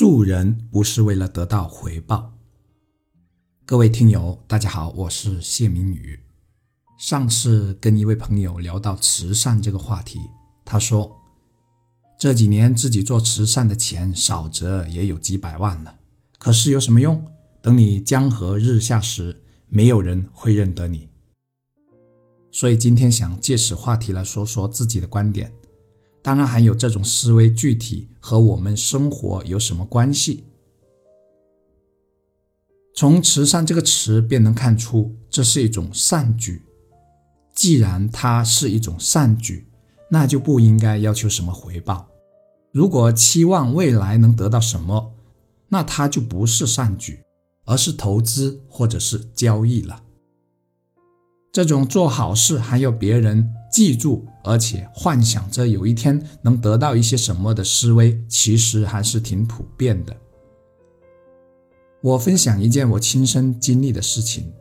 助人不是为了得到回报。各位听友，大家好，我是谢明宇。上次跟一位朋友聊到慈善这个话题，他说这几年自己做慈善的钱少则也有几百万了，可是有什么用？等你江河日下时，没有人会认得你。所以今天想借此话题来说说自己的观点。当然，还有这种思维具体和我们生活有什么关系？从“慈善”这个词便能看出，这是一种善举。既然它是一种善举，那就不应该要求什么回报。如果期望未来能得到什么，那它就不是善举，而是投资或者是交易了。这种做好事还要别人。记住，而且幻想着有一天能得到一些什么的思维，其实还是挺普遍的。我分享一件我亲身经历的事情。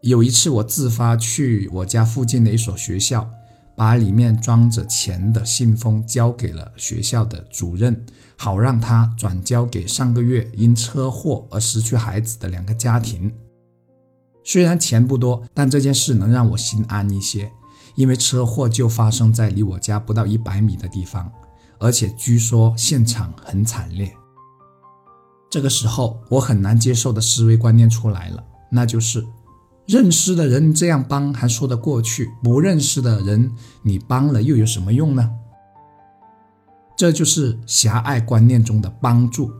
有一次，我自发去我家附近的一所学校，把里面装着钱的信封交给了学校的主任，好让他转交给上个月因车祸而失去孩子的两个家庭。虽然钱不多，但这件事能让我心安一些。因为车祸就发生在离我家不到一百米的地方，而且据说现场很惨烈。这个时候，我很难接受的思维观念出来了，那就是认识的人这样帮还说得过去，不认识的人你帮了又有什么用呢？这就是狭隘观念中的帮助。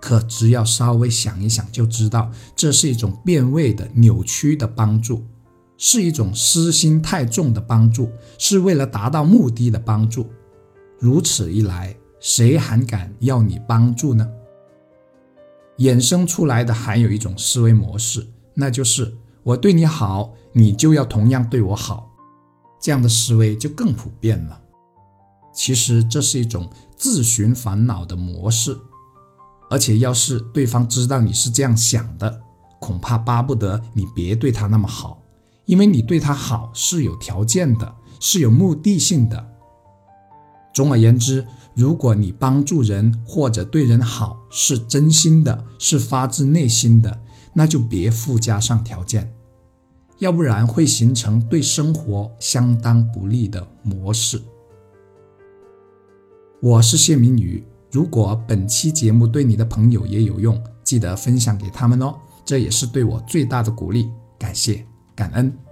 可只要稍微想一想，就知道这是一种变味的、扭曲的帮助。是一种私心太重的帮助，是为了达到目的的帮助。如此一来，谁还敢要你帮助呢？衍生出来的还有一种思维模式，那就是我对你好，你就要同样对我好。这样的思维就更普遍了。其实这是一种自寻烦恼的模式，而且要是对方知道你是这样想的，恐怕巴不得你别对他那么好。因为你对他好是有条件的，是有目的性的。总而言之，如果你帮助人或者对人好是真心的，是发自内心的，那就别附加上条件，要不然会形成对生活相当不利的模式。我是谢明宇，如果本期节目对你的朋友也有用，记得分享给他们哦，这也是对我最大的鼓励。感谢。感恩。